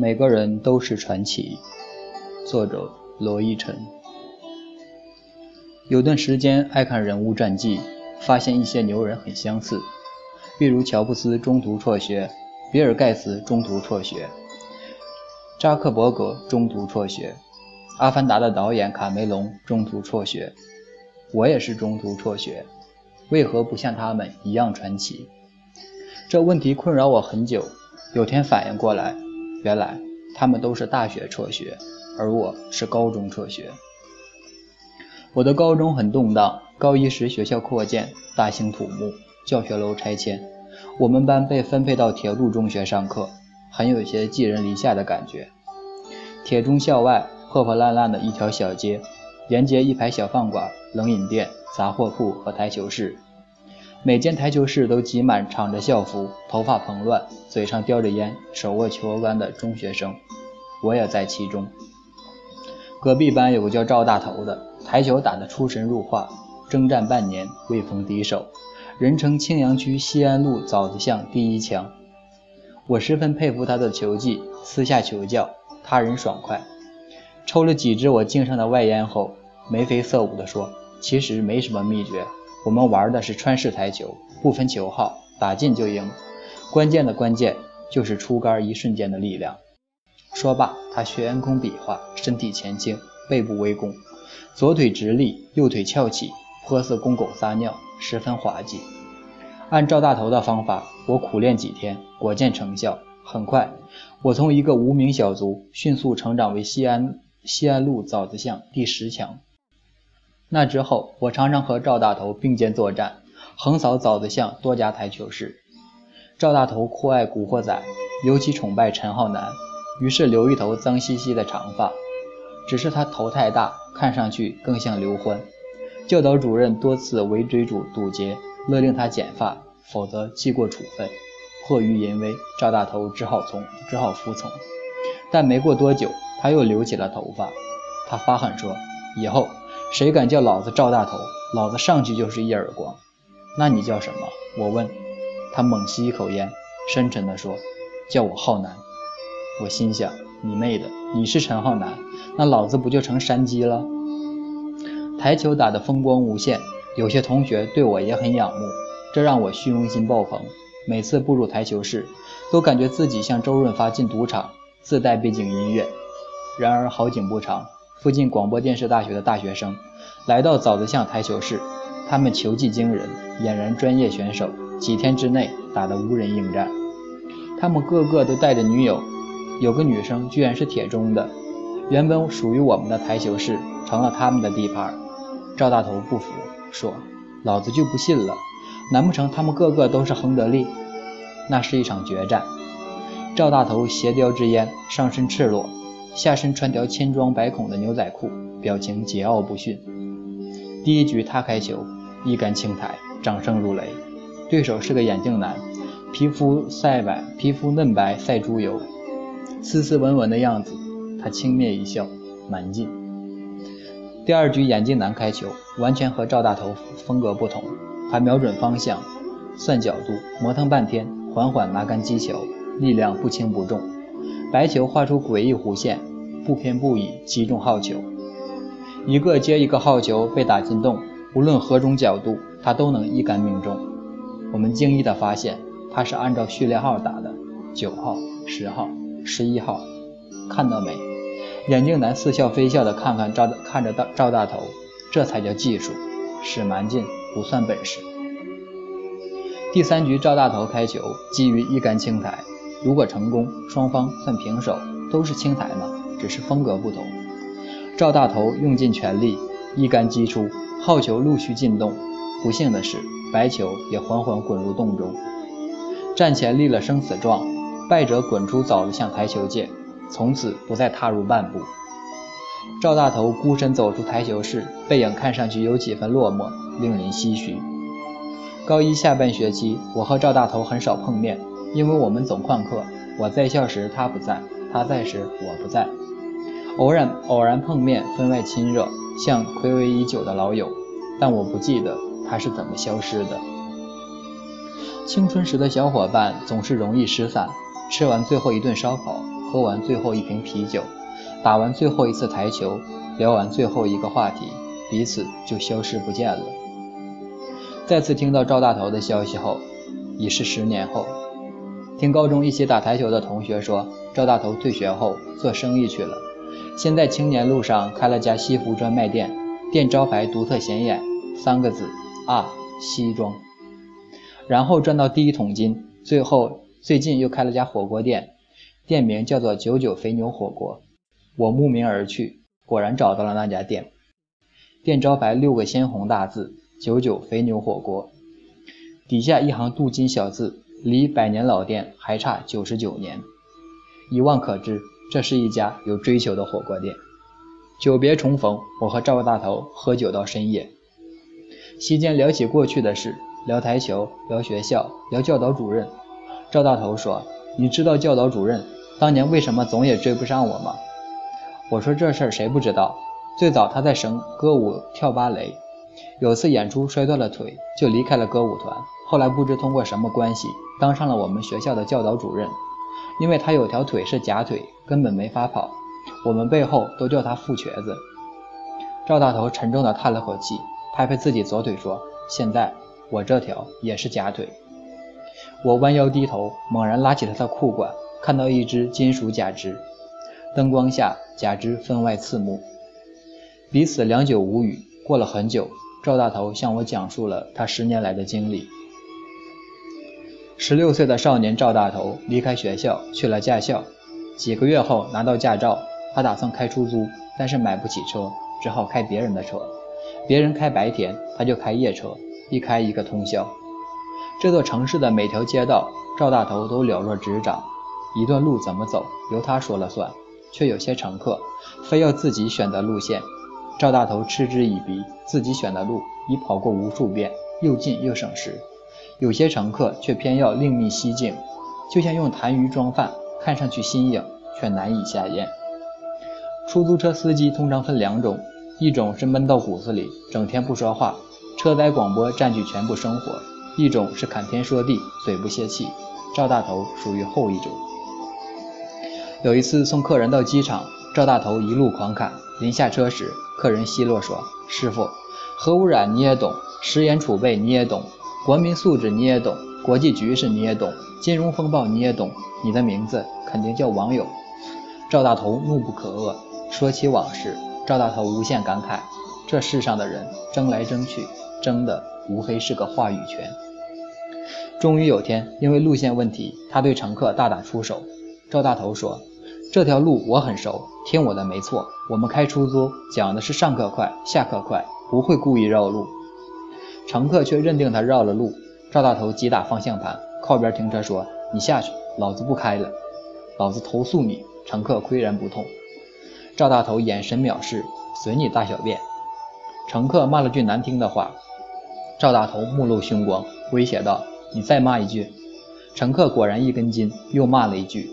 每个人都是传奇。作者罗一晨。有段时间爱看人物传记，发现一些牛人很相似，比如乔布斯中途辍学，比尔盖茨中途辍学，扎克伯格中途辍学，阿凡达的导演卡梅隆中途辍学。我也是中途辍学，为何不像他们一样传奇？这问题困扰我很久。有天反应过来，原来他们都是大学辍学，而我是高中辍学。我的高中很动荡，高一时学校扩建，大兴土木，教学楼拆迁，我们班被分配到铁路中学上课，很有些寄人篱下的感觉。铁中校外破破烂烂的一条小街，沿街一排小饭馆、冷饮店、杂货铺和台球室。每间台球室都挤满敞着校服、头发蓬乱、嘴上叼着烟、手握球杆的中学生，我也在其中。隔壁班有个叫赵大头的，台球打得出神入化，征战半年未逢敌手，人称青羊区西安路枣子巷第一强。我十分佩服他的球技，私下求教，他人爽快。抽了几支我敬上的外烟后，眉飞色舞地说：“其实没什么秘诀。”我们玩的是川式台球，不分球号，打进就赢。关键的关键就是出杆一瞬间的力量。说罢，他悬空比划，身体前倾，背部微弓，左腿直立，右腿翘起，颇似公狗撒尿，十分滑稽。按赵大头的方法，我苦练几天，果见成效。很快，我从一个无名小卒迅速成长为西安西安路枣子巷第十强。那之后，我常常和赵大头并肩作战，横扫枣子巷多家台球室。赵大头酷爱古惑仔，尤其崇拜陈浩南，于是留一头脏兮兮的长发。只是他头太大，看上去更像刘欢。教导主任多次围追堵堵截，勒令他剪发，否则记过处分。迫于淫威，赵大头只好从只好服从。但没过多久，他又留起了头发。他发狠说：“以后。”谁敢叫老子赵大头，老子上去就是一耳光。那你叫什么？我问。他猛吸一口烟，深沉地说：“叫我浩南。”我心想：你妹的，你是陈浩南，那老子不就成山鸡了？台球打得风光无限，有些同学对我也很仰慕，这让我虚荣心爆棚。每次步入台球室，都感觉自己像周润发进赌场，自带背景音乐。然而好景不长。附近广播电视大学的大学生来到枣子巷台球室，他们球技惊人，俨然专业选手。几天之内打得无人应战，他们个个都带着女友，有个女生居然是铁中的。原本属于我们的台球室成了他们的地盘。赵大头不服，说：“老子就不信了，难不成他们个个都是亨德利？”那是一场决战。赵大头斜叼支烟，上身赤裸。下身穿条千疮百孔的牛仔裤，表情桀骜不驯。第一局他开球，一杆清台，掌声如雷。对手是个眼镜男，皮肤晒白，皮肤嫩白赛猪油，斯斯文文的样子。他轻蔑一笑，蛮劲。第二局眼镜男开球，完全和赵大头风格不同。他瞄准方向，算角度，磨蹭半天，缓缓拿杆击球，力量不轻不重。白球画出诡异弧线，不偏不倚击中号球，一个接一个号球被打进洞，无论何种角度，他都能一杆命中。我们惊异地发现，他是按照序列号打的，九号、十号、十一号，看到没？眼镜男似笑非笑地看看赵看着赵赵大头，这才叫技术，使蛮劲不算本事。第三局赵大头开球，基于一杆清台。如果成功，双方算平手，都是青台嘛，只是风格不同。赵大头用尽全力，一杆击出，好球陆续进洞。不幸的是，白球也缓缓滚入洞中。战前立了生死状，败者滚出枣子巷台球界，从此不再踏入半步。赵大头孤身走出台球室，背影看上去有几分落寞，令人唏嘘。高一下半学期，我和赵大头很少碰面。因为我们总旷课，我在校时他不在，他在时我不在，偶然偶然碰面，分外亲热，像暌违已久的老友。但我不记得他是怎么消失的。青春时的小伙伴总是容易失散，吃完最后一顿烧烤，喝完最后一瓶啤酒，打完最后一次台球，聊完最后一个话题，彼此就消失不见了。再次听到赵大头的消息后，已是十年后。听高中一起打台球的同学说，赵大头退学后做生意去了，先在青年路上开了家西服专卖店，店招牌独特显眼，三个字啊西装。然后赚到第一桶金，最后最近又开了家火锅店，店名叫做九九肥牛火锅。我慕名而去，果然找到了那家店，店招牌六个鲜红大字“九九肥牛火锅”，底下一行镀金小字。离百年老店还差九十九年，一望可知，这是一家有追求的火锅店。久别重逢，我和赵大头喝酒到深夜，席间聊起过去的事，聊台球，聊学校，聊教导主任。赵大头说：“你知道教导主任当年为什么总也追不上我吗？”我说：“这事儿谁不知道？最早他在省歌舞跳芭蕾，有次演出摔断了腿，就离开了歌舞团。后来不知通过什么关系。”当上了我们学校的教导主任，因为他有条腿是假腿，根本没法跑，我们背后都叫他富瘸子。赵大头沉重地叹了口气，拍拍自己左腿说：“现在我这条也是假腿。”我弯腰低头，猛然拉起他的裤管，看到一只金属假肢，灯光下假肢分外刺目。彼此良久无语。过了很久，赵大头向我讲述了他十年来的经历。十六岁的少年赵大头离开学校去了驾校，几个月后拿到驾照，他打算开出租，但是买不起车，只好开别人的车。别人开白天，他就开夜车，一开一个通宵。这座城市的每条街道，赵大头都了若指掌，一段路怎么走由他说了算，却有些乘客非要自己选择路线，赵大头嗤之以鼻，自己选的路已跑过无数遍，又近又省时。有些乘客却偏要另觅蹊径，就像用痰盂装饭，看上去新颖，却难以下咽。出租车司机通常分两种，一种是闷到骨子里，整天不说话，车载广播占据全部生活；一种是侃天说地，嘴不泄气。赵大头属于后一种。有一次送客人到机场，赵大头一路狂侃，临下车时，客人奚落说：“师傅，核污染你也懂，食盐储备你也懂。”国民素质你也懂，国际局势你也懂，金融风暴你也懂，你的名字肯定叫网友。赵大头怒不可遏，说起往事，赵大头无限感慨：这世上的人争来争去，争的无非是个话语权。终于有天，因为路线问题，他对乘客大打出手。赵大头说：“这条路我很熟，听我的没错。我们开出租讲的是上客快，下客快，不会故意绕路。”乘客却认定他绕了路，赵大头急打方向盘，靠边停车说：“你下去，老子不开了，老子投诉你。”乘客岿然不动。赵大头眼神藐视：“随你大小便。”乘客骂了句难听的话，赵大头目露凶光，威胁道：“你再骂一句。”乘客果然一根筋，又骂了一句。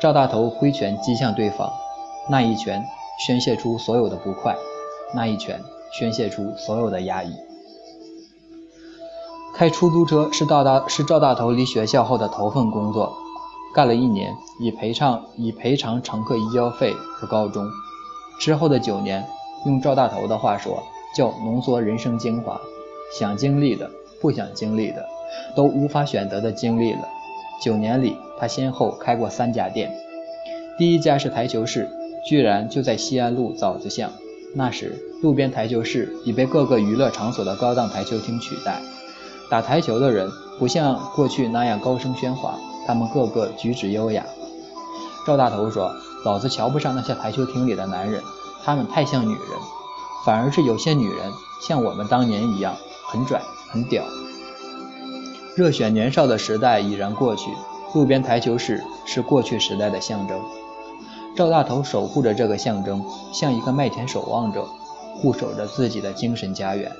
赵大头挥拳击向对方，那一拳宣泄出所有的不快，那一拳宣泄出所有的压抑。开出租车是赵大是赵大头离学校后的头份工作，干了一年，以赔偿以赔偿乘客医药费而告终。之后的九年，用赵大头的话说，叫浓缩人生精华，想经历的、不想经历的，都无法选择的经历了。九年里，他先后开过三家店，第一家是台球室，居然就在西安路枣子巷。那时，路边台球室已被各个娱乐场所的高档台球厅取代。打台球的人不像过去那样高声喧哗，他们个个举止优雅。赵大头说：“老子瞧不上那些台球厅里的男人，他们太像女人，反而是有些女人像我们当年一样，很拽很屌。”热血年少的时代已然过去，路边台球室是过去时代的象征。赵大头守护着这个象征，像一个麦田守望者，护守着自己的精神家园。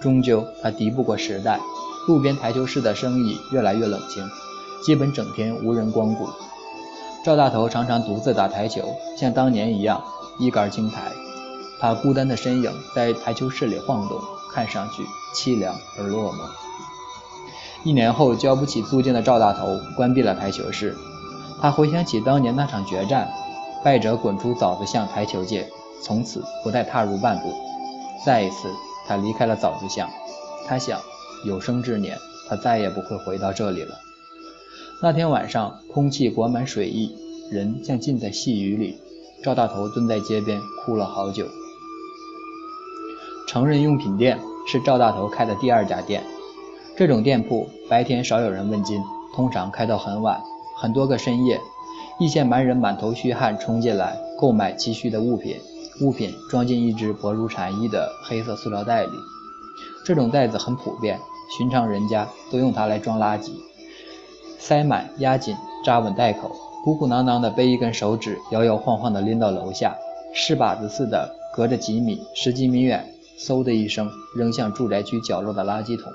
终究，他敌不过时代。路边台球室的生意越来越冷清，基本整天无人光顾。赵大头常常独自打台球，像当年一样一杆清台。他孤单的身影在台球室里晃动，看上去凄凉而落寞。一年后，交不起租金的赵大头关闭了台球室。他回想起当年那场决战，败者滚出枣子巷台球界，从此不再踏入半步。再一次，他离开了枣子巷。他想，有生之年，他再也不会回到这里了。那天晚上，空气裹满水意，人像浸在细雨里。赵大头蹲在街边哭了好久。成人用品店是赵大头开的第二家店。这种店铺白天少有人问津，通常开到很晚，很多个深夜，一些蛮人满头虚汗冲进来购买急需的物品，物品装进一只薄如蝉翼的黑色塑料袋里。这种袋子很普遍，寻常人家都用它来装垃圾，塞满、压紧、扎稳袋口，鼓鼓囊囊的背一根手指，摇摇晃晃的拎到楼下，试靶子似的隔着几米、十几米远，嗖的一声扔向住宅区角落的垃圾桶。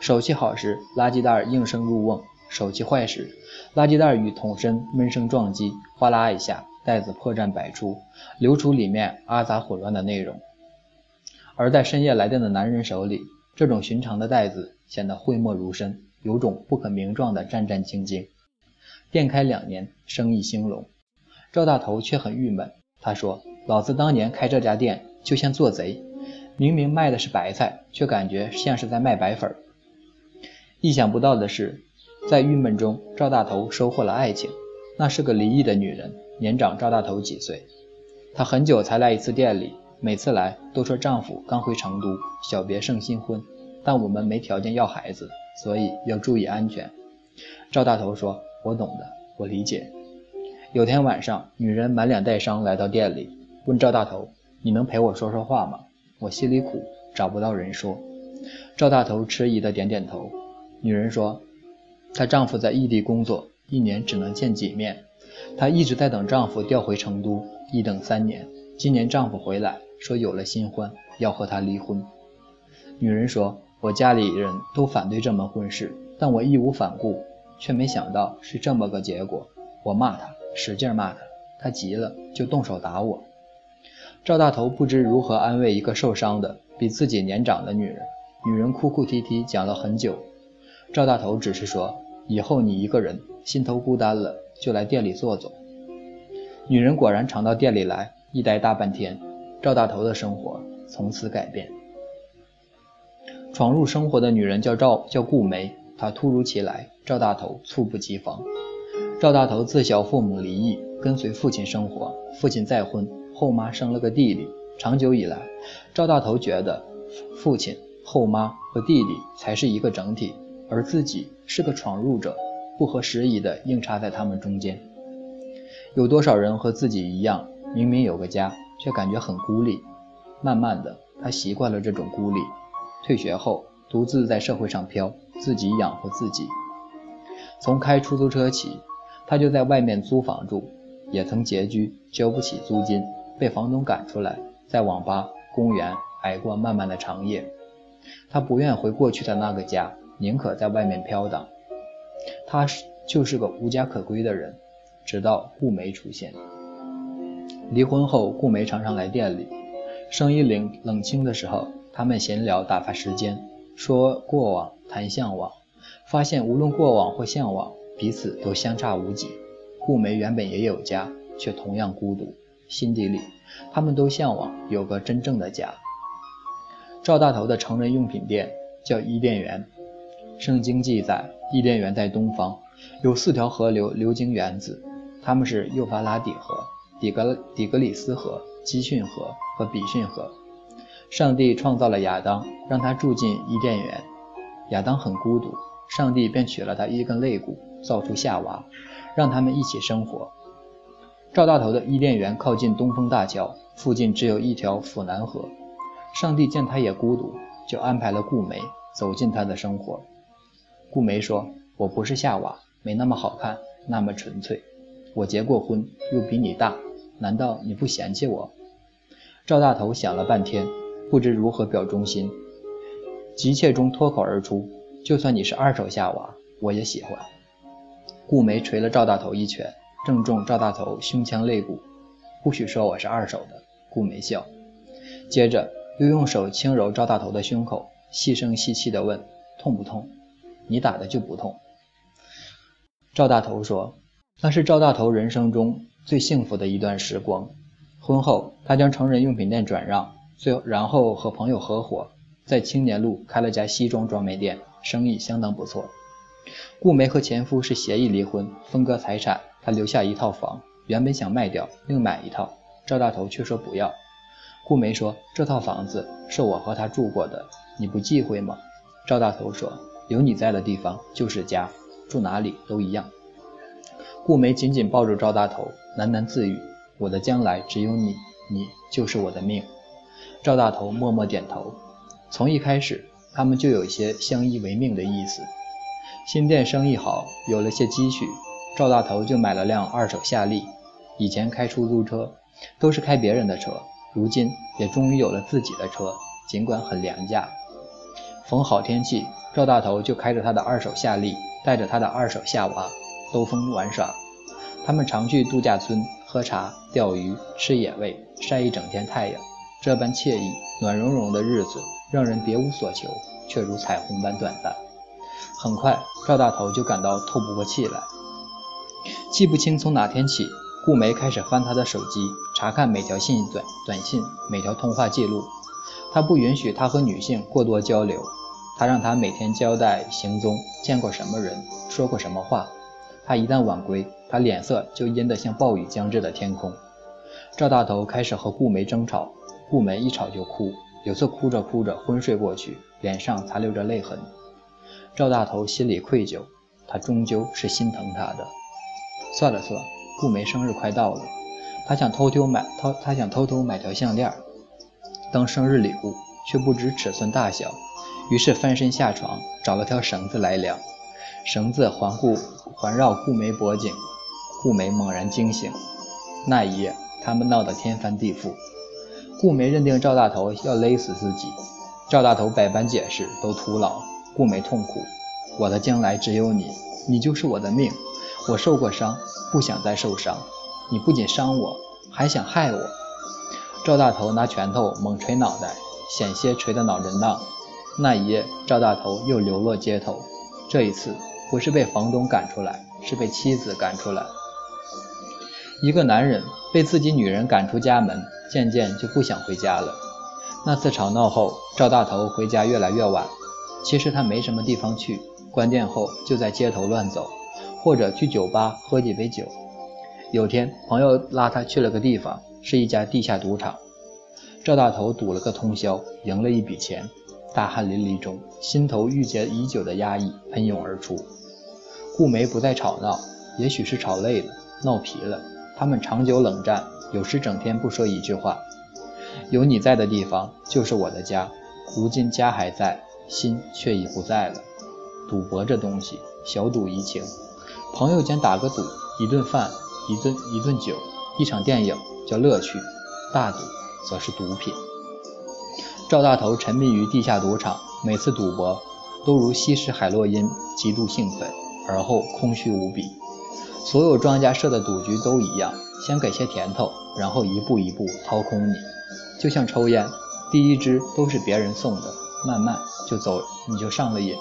手气好时，垃圾袋应声入瓮；手气坏时，垃圾袋与桶身闷声撞击，哗啦一下，袋子破绽百出，流出里面阿杂混乱的内容。而在深夜来电的男人手里，这种寻常的袋子显得讳莫如深，有种不可名状的战战兢兢。店开两年，生意兴隆，赵大头却很郁闷。他说：“老子当年开这家店就像做贼，明明卖的是白菜，却感觉像是在卖白粉。”意想不到的是，在郁闷中，赵大头收获了爱情。那是个离异的女人，年长赵大头几岁。她很久才来一次店里，每次来都说丈夫刚回成都，小别胜新婚，但我们没条件要孩子，所以要注意安全。赵大头说：“我懂的，我理解。”有天晚上，女人满脸带伤来到店里，问赵大头：“你能陪我说说话吗？我心里苦，找不到人说。”赵大头迟疑的点点头。女人说：“她丈夫在异地工作，一年只能见几面。她一直在等丈夫调回成都，一等三年。今年丈夫回来，说有了新欢，要和她离婚。”女人说：“我家里人都反对这门婚事，但我义无反顾，却没想到是这么个结果。我骂他，使劲骂他，他急了就动手打我。”赵大头不知如何安慰一个受伤的、比自己年长的女人。女人哭哭啼啼讲了很久。赵大头只是说：“以后你一个人心头孤单了，就来店里坐坐。”女人果然常到店里来，一待大半天。赵大头的生活从此改变。闯入生活的女人叫赵，叫顾梅。她突如其来，赵大头猝不及防。赵大头自小父母离异，跟随父亲生活。父亲再婚，后妈生了个弟弟。长久以来，赵大头觉得父亲、后妈和弟弟才是一个整体。而自己是个闯入者，不合时宜的硬插在他们中间。有多少人和自己一样，明明有个家，却感觉很孤立？慢慢的，他习惯了这种孤立。退学后，独自在社会上飘，自己养活自己。从开出租车起，他就在外面租房住，也曾拮据，交不起租金，被房东赶出来，在网吧、公园挨过漫漫的长夜。他不愿回过去的那个家。宁可在外面飘荡，他是就是个无家可归的人。直到顾梅出现，离婚后，顾梅常常来店里，生意冷冷清的时候，他们闲聊打发时间，说过往谈向往，发现无论过往或向往，彼此都相差无几。顾梅原本也有家，却同样孤独，心底里他们都向往有个真正的家。赵大头的成人用品店叫伊甸园。圣经记载，伊甸园在东方，有四条河流流经园子，它们是幼发拉底河、底格底格里斯河、基训河和比逊河。上帝创造了亚当，让他住进伊甸园。亚当很孤独，上帝便取了他一根肋骨，造出夏娃，让他们一起生活。赵大头的伊甸园靠近东风大桥，附近只有一条府南河。上帝见他也孤独，就安排了顾梅走进他的生活。顾梅说：“我不是夏娃，没那么好看，那么纯粹。我结过婚，又比你大，难道你不嫌弃我？”赵大头想了半天，不知如何表忠心，急切中脱口而出：“就算你是二手夏娃，我也喜欢。”顾梅捶了赵大头一拳，正中赵大头胸腔肋骨。“不许说我是二手的。”顾梅笑，接着又用手轻揉赵大头的胸口，细声细气地问：“痛不痛？”你打的就不痛。赵大头说：“那是赵大头人生中最幸福的一段时光。婚后，他将成人用品店转让，最后然后和朋友合伙，在青年路开了家西装专卖店，生意相当不错。顾梅和前夫是协议离婚，分割财产，她留下一套房，原本想卖掉，另买一套，赵大头却说不要。顾梅说：“这套房子是我和他住过的，你不忌讳吗？”赵大头说：“有你在的地方就是家，住哪里都一样。”顾梅紧紧抱住赵大头，喃喃自语：“我的将来只有你，你就是我的命。”赵大头默默点头。从一开始，他们就有些相依为命的意思。新店生意好，有了些积蓄，赵大头就买了辆二手夏利。以前开出租车，都是开别人的车，如今也终于有了自己的车，尽管很廉价。逢好天气，赵大头就开着他的二手夏利，带着他的二手夏娃，兜风玩耍。他们常去度假村喝茶、钓鱼、吃野味，晒一整天太阳。这般惬意、暖融融的日子，让人别无所求，却如彩虹般短暂。很快，赵大头就感到透不过气来。记不清从哪天起，顾梅开始翻他的手机，查看每条信短短信、每条通话记录。他不允许他和女性过多交流，他让他每天交代行踪、见过什么人、说过什么话。他一旦晚归，他脸色就阴得像暴雨将至的天空。赵大头开始和顾梅争吵，顾梅一吵就哭，有次哭着哭着昏睡过去，脸上残留着泪痕。赵大头心里愧疚，他终究是心疼她的。算了算，顾梅生日快到了，他想偷偷买，他他想偷偷买条项链当生日礼物，却不知尺寸大小，于是翻身下床，找了条绳子来量。绳子环顾环绕顾梅脖颈，顾梅猛然惊醒。那一夜，他们闹得天翻地覆。顾梅认定赵大头要勒死自己，赵大头百般解释都徒劳。顾梅痛苦，我的将来只有你，你就是我的命。我受过伤，不想再受伤。你不仅伤我，还想害我。赵大头拿拳头猛捶脑袋，险些捶得脑震荡。那一夜，赵大头又流落街头。这一次不是被房东赶出来，是被妻子赶出来。一个男人被自己女人赶出家门，渐渐就不想回家了。那次吵闹后，赵大头回家越来越晚。其实他没什么地方去，关店后就在街头乱走，或者去酒吧喝几杯酒。有天朋友拉他去了个地方，是一家地下赌场。赵大头赌了个通宵，赢了一笔钱，大汗淋漓中，心头郁结已久的压抑喷涌而出。顾梅不再吵闹，也许是吵累了，闹疲了。他们长久冷战，有时整天不说一句话。有你在的地方就是我的家，如今家还在。心却已不在了。赌博这东西，小赌怡情，朋友间打个赌，一顿饭，一顿一顿酒，一场电影叫乐趣；大赌则是毒品。赵大头沉迷于地下赌场，每次赌博都如吸食海洛因，极度兴奋，而后空虚无比。所有庄家设的赌局都一样，先给些甜头，然后一步一步掏空你，就像抽烟，第一支都是别人送的。慢慢就走，你就上了瘾。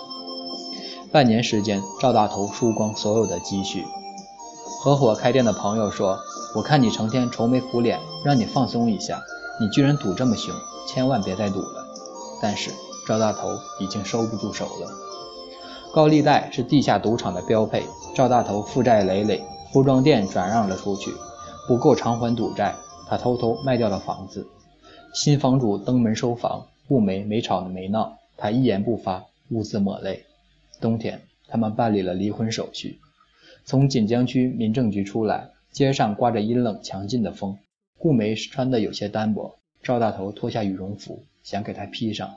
半年时间，赵大头输光所有的积蓄。合伙开店的朋友说：“我看你成天愁眉苦脸，让你放松一下，你居然赌这么凶，千万别再赌了。”但是赵大头已经收不住手了。高利贷是地下赌场的标配。赵大头负债累累，服装店转让了出去，不够偿还赌债，他偷偷卖掉了房子。新房主登门收房。顾梅没吵没闹，他一言不发，兀自抹泪。冬天，他们办理了离婚手续。从锦江区民政局出来，街上刮着阴冷强劲的风。顾梅穿的有些单薄，赵大头脱下羽绒服，想给她披上。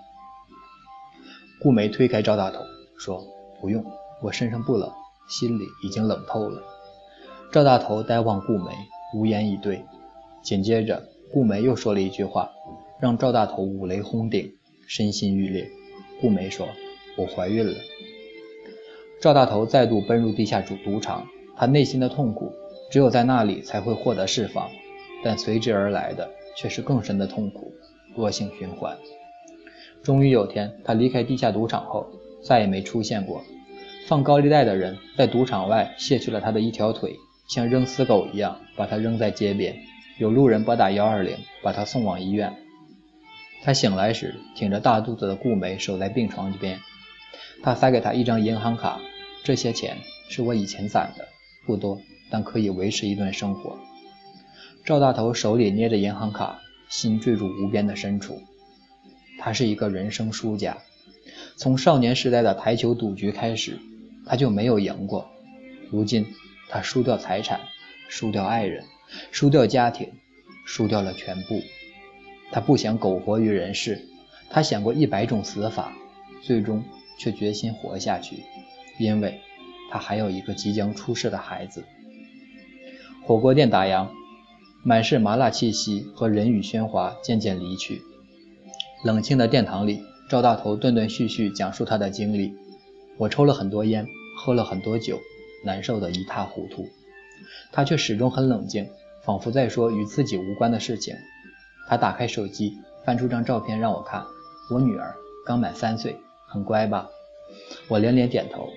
顾梅推开赵大头，说：“不用，我身上不冷，心里已经冷透了。”赵大头呆望顾梅，无言以对。紧接着，顾梅又说了一句话。让赵大头五雷轰顶，身心欲裂。顾梅说：“我怀孕了。”赵大头再度奔入地下赌赌场，他内心的痛苦只有在那里才会获得释放，但随之而来的却是更深的痛苦，恶性循环。终于有天，他离开地下赌场后，再也没出现过。放高利贷的人在赌场外卸去了他的一条腿，像扔死狗一样把他扔在街边。有路人拨打幺二零，把他送往医院。他醒来时，挺着大肚子的顾梅守在病床一边。他塞给他一张银行卡，这些钱是我以前攒的，不多，但可以维持一段生活。赵大头手里捏着银行卡，心坠入无边的深处。他是一个人生输家，从少年时代的台球赌局开始，他就没有赢过。如今，他输掉财产，输掉爱人，输掉家庭，输掉了全部。他不想苟活于人世，他想过一百种死法，最终却决心活下去，因为他还有一个即将出世的孩子。火锅店打烊。满是麻辣气息和人语喧哗渐渐离去，冷清的殿堂里，赵大头断断续续讲述他的经历。我抽了很多烟，喝了很多酒，难受得一塌糊涂。他却始终很冷静，仿佛在说与自己无关的事情。他打开手机，翻出张照片让我看。我女儿刚满三岁，很乖吧？我连连点头。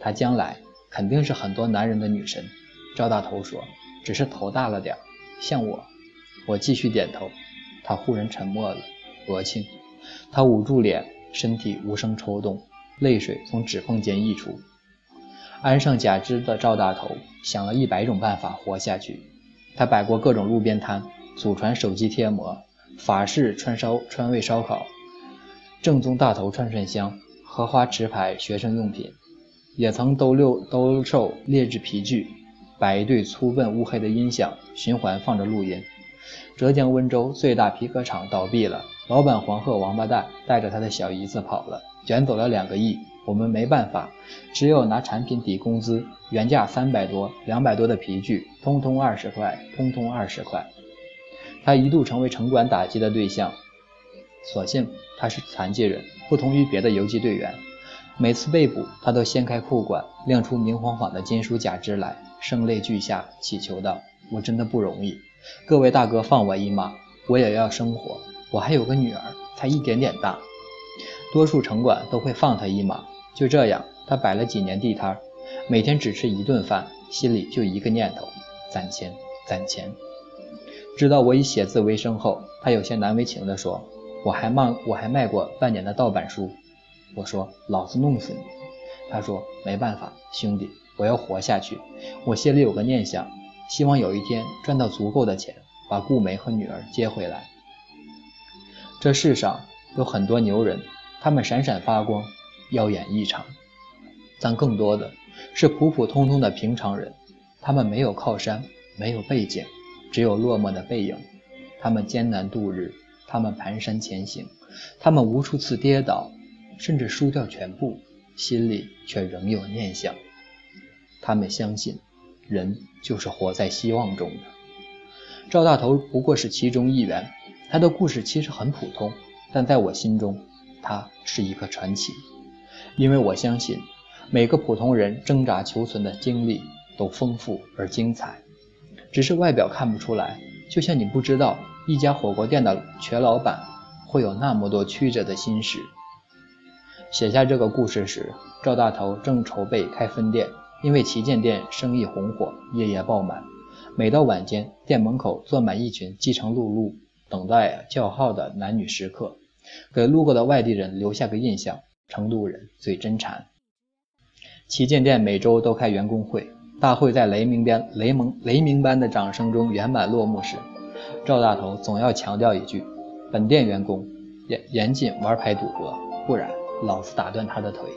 她将来肯定是很多男人的女神。赵大头说：“只是头大了点儿。”像我，我继续点头。他忽然沉默了。罗庆，他捂住脸，身体无声抽动，泪水从指缝间溢出。安上假肢的赵大头想了一百种办法活下去。他摆过各种路边摊，祖传手机贴膜、法式川烧川味烧烤、正宗大头串串香、荷花池牌学生用品，也曾兜溜兜售劣质皮具。摆一对粗笨乌黑的音响，循环放着录音。浙江温州最大皮革厂倒闭了，老板黄鹤王八蛋带着他的小姨子跑了，卷走了两个亿。我们没办法，只有拿产品抵工资。原价三百多、两百多的皮具，通通二十块，通通二十块。他一度成为城管打击的对象，所幸他是残疾人，不同于别的游击队员。每次被捕，他都掀开裤管，亮出明晃晃的金属假肢来。声泪俱下，祈求道：“我真的不容易，各位大哥放我一马，我也要生活。我还有个女儿，才一点点大。多数城管都会放他一马。就这样，他摆了几年地摊，每天只吃一顿饭，心里就一个念头：攒钱，攒钱。知道我以写字为生后，他有些难为情地说：‘我还卖，我还卖过半年的盗版书。’我说：‘老子弄死你！’他说：‘没办法，兄弟。’我要活下去。我心里有个念想，希望有一天赚到足够的钱，把顾梅和女儿接回来。这世上有很多牛人，他们闪闪发光，耀眼异常。但更多的是普普通通的平常人，他们没有靠山，没有背景，只有落寞的背影。他们艰难度日，他们蹒跚前行，他们无数次跌倒，甚至输掉全部，心里却仍有念想。他们相信，人就是活在希望中的。赵大头不过是其中一员，他的故事其实很普通，但在我心中，他是一个传奇。因为我相信，每个普通人挣扎求存的经历都丰富而精彩，只是外表看不出来。就像你不知道一家火锅店的瘸老板会有那么多曲折的心事。写下这个故事时，赵大头正筹备开分店。因为旗舰店生意红火，夜夜爆满。每到晚间，店门口坐满一群饥肠辘辘、等待叫号的男女食客，给路过的外地人留下个印象：成都人最真馋。旗舰店每周都开员工会，大会在雷鸣般雷蒙雷鸣般的掌声中圆满落幕时，赵大头总要强调一句：“本店员工严严禁玩牌赌博，不然老子打断他的腿。”